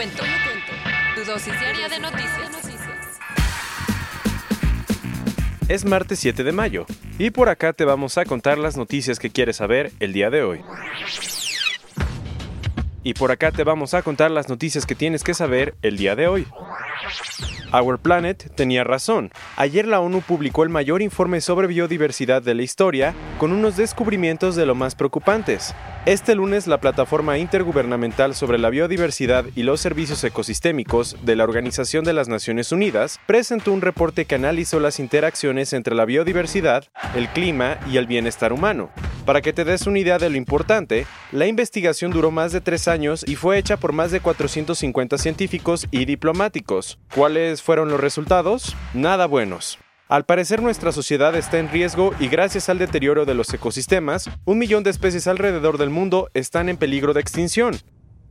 Cuento. Tu dosis diaria de noticias. Es martes 7 de mayo y por acá te vamos a contar las noticias que quieres saber el día de hoy. Y por acá te vamos a contar las noticias que tienes que saber el día de hoy. Our Planet tenía razón. Ayer la ONU publicó el mayor informe sobre biodiversidad de la historia, con unos descubrimientos de lo más preocupantes. Este lunes, la Plataforma Intergubernamental sobre la Biodiversidad y los Servicios Ecosistémicos de la Organización de las Naciones Unidas presentó un reporte que analizó las interacciones entre la biodiversidad, el clima y el bienestar humano. Para que te des una idea de lo importante, la investigación duró más de tres años y fue hecha por más de 450 científicos y diplomáticos. ¿Cuáles fueron los resultados? Nada buenos. Al parecer nuestra sociedad está en riesgo y gracias al deterioro de los ecosistemas, un millón de especies alrededor del mundo están en peligro de extinción.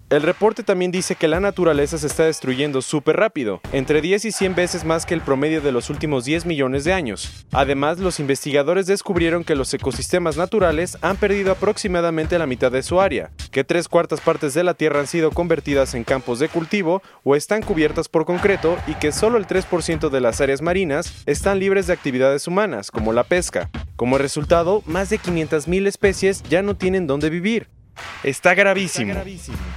El reporte también dice que la naturaleza se está destruyendo súper rápido, entre 10 y 100 veces más que el promedio de los últimos 10 millones de años. Además, los investigadores descubrieron que los ecosistemas naturales han perdido aproximadamente la mitad de su área, que tres cuartas partes de la Tierra han sido convertidas en campos de cultivo o están cubiertas por concreto y que solo el 3% de las áreas marinas están libres de actividades humanas, como la pesca. Como resultado, más de 500.000 especies ya no tienen dónde vivir. Está gravísimo.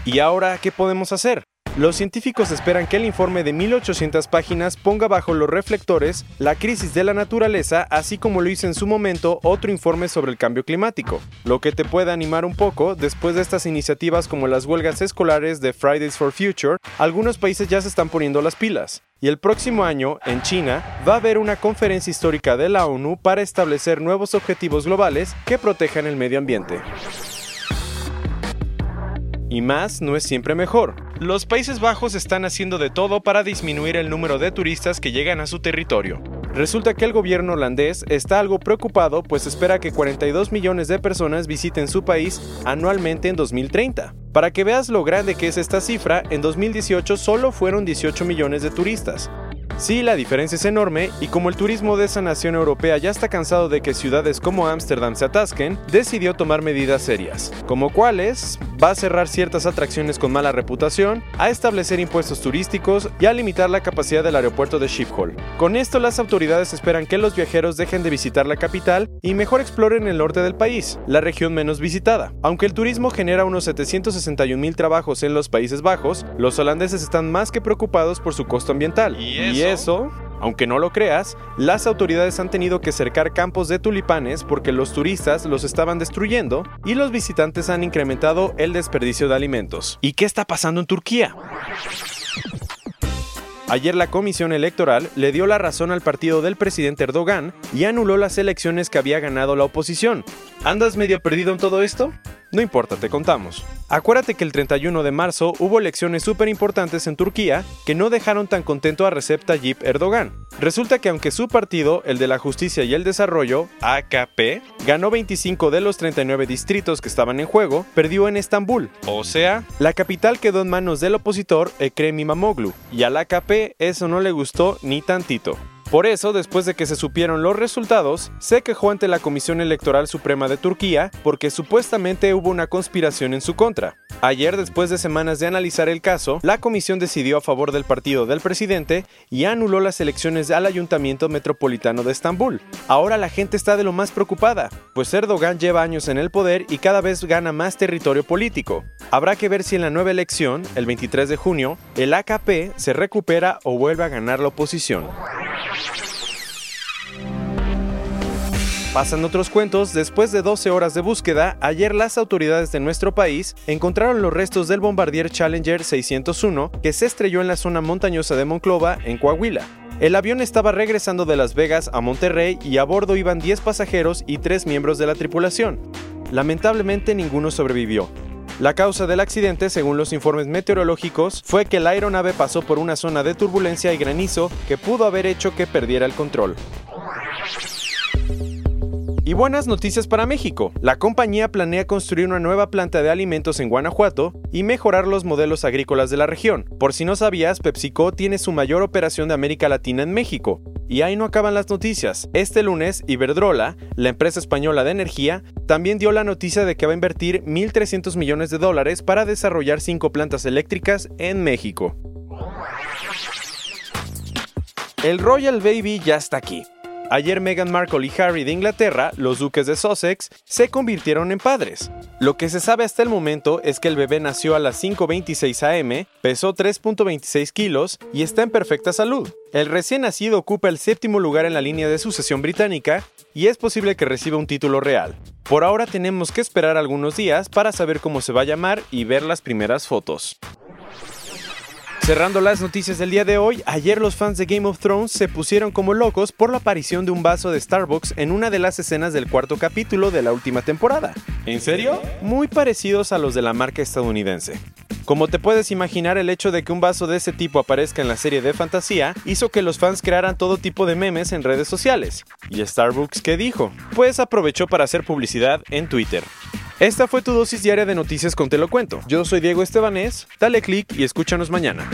¿Y ahora qué podemos hacer? Los científicos esperan que el informe de 1800 páginas ponga bajo los reflectores la crisis de la naturaleza, así como lo hizo en su momento otro informe sobre el cambio climático, lo que te puede animar un poco después de estas iniciativas como las huelgas escolares de Fridays for Future, algunos países ya se están poniendo las pilas. Y el próximo año, en China, va a haber una conferencia histórica de la ONU para establecer nuevos objetivos globales que protejan el medio ambiente. Y más no es siempre mejor. Los Países Bajos están haciendo de todo para disminuir el número de turistas que llegan a su territorio. Resulta que el gobierno holandés está algo preocupado pues espera que 42 millones de personas visiten su país anualmente en 2030. Para que veas lo grande que es esta cifra, en 2018 solo fueron 18 millones de turistas. Sí, la diferencia es enorme y como el turismo de esa nación europea ya está cansado de que ciudades como Ámsterdam se atasquen, decidió tomar medidas serias, como cuáles va a cerrar ciertas atracciones con mala reputación, a establecer impuestos turísticos y a limitar la capacidad del aeropuerto de Schiphol. Con esto las autoridades esperan que los viajeros dejen de visitar la capital y mejor exploren el norte del país, la región menos visitada. Aunque el turismo genera unos 761 mil trabajos en los Países Bajos, los holandeses están más que preocupados por su costo ambiental. ¿Y eso? Aunque no lo creas, las autoridades han tenido que cercar campos de tulipanes porque los turistas los estaban destruyendo y los visitantes han incrementado el desperdicio de alimentos. ¿Y qué está pasando en Turquía? Ayer la Comisión Electoral le dio la razón al partido del presidente Erdogan y anuló las elecciones que había ganado la oposición. ¿Andas medio perdido en todo esto? No importa, te contamos. Acuérdate que el 31 de marzo hubo elecciones súper importantes en Turquía que no dejaron tan contento a Recep Tayyip Erdogan. Resulta que aunque su partido, el de la justicia y el desarrollo, AKP, ganó 25 de los 39 distritos que estaban en juego, perdió en Estambul. O sea, la capital quedó en manos del opositor Ekrem Imamoglu, y al AKP eso no le gustó ni tantito. Por eso, después de que se supieron los resultados, se quejó ante la Comisión Electoral Suprema de Turquía porque supuestamente hubo una conspiración en su contra. Ayer, después de semanas de analizar el caso, la comisión decidió a favor del partido del presidente y anuló las elecciones al Ayuntamiento Metropolitano de Estambul. Ahora la gente está de lo más preocupada, pues Erdogan lleva años en el poder y cada vez gana más territorio político. Habrá que ver si en la nueva elección, el 23 de junio, el AKP se recupera o vuelve a ganar la oposición. Pasan otros cuentos, después de 12 horas de búsqueda, ayer las autoridades de nuestro país encontraron los restos del bombardier Challenger 601 que se estrelló en la zona montañosa de Monclova, en Coahuila. El avión estaba regresando de Las Vegas a Monterrey y a bordo iban 10 pasajeros y 3 miembros de la tripulación. Lamentablemente ninguno sobrevivió. La causa del accidente, según los informes meteorológicos, fue que la aeronave pasó por una zona de turbulencia y granizo que pudo haber hecho que perdiera el control. Y buenas noticias para México. La compañía planea construir una nueva planta de alimentos en Guanajuato y mejorar los modelos agrícolas de la región. Por si no sabías, PepsiCo tiene su mayor operación de América Latina en México. Y ahí no acaban las noticias. Este lunes, Iberdrola, la empresa española de energía, también dio la noticia de que va a invertir 1.300 millones de dólares para desarrollar cinco plantas eléctricas en México. El Royal Baby ya está aquí. Ayer Meghan Markle y Harry de Inglaterra, los duques de Sussex, se convirtieron en padres. Lo que se sabe hasta el momento es que el bebé nació a las 5.26 am, pesó 3.26 kilos y está en perfecta salud. El recién nacido ocupa el séptimo lugar en la línea de sucesión británica y es posible que reciba un título real. Por ahora tenemos que esperar algunos días para saber cómo se va a llamar y ver las primeras fotos. Cerrando las noticias del día de hoy, ayer los fans de Game of Thrones se pusieron como locos por la aparición de un vaso de Starbucks en una de las escenas del cuarto capítulo de la última temporada. ¿En serio? Muy parecidos a los de la marca estadounidense. Como te puedes imaginar, el hecho de que un vaso de ese tipo aparezca en la serie de fantasía hizo que los fans crearan todo tipo de memes en redes sociales. ¿Y Starbucks qué dijo? Pues aprovechó para hacer publicidad en Twitter. Esta fue tu dosis diaria de noticias con Te lo cuento. Yo soy Diego Estebanés, dale click y escúchanos mañana.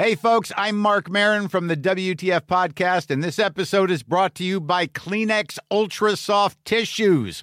Hey, folks, I'm Mark Marin from the WTF Podcast, and this episode is brought to you by Kleenex Ultra Soft Tissues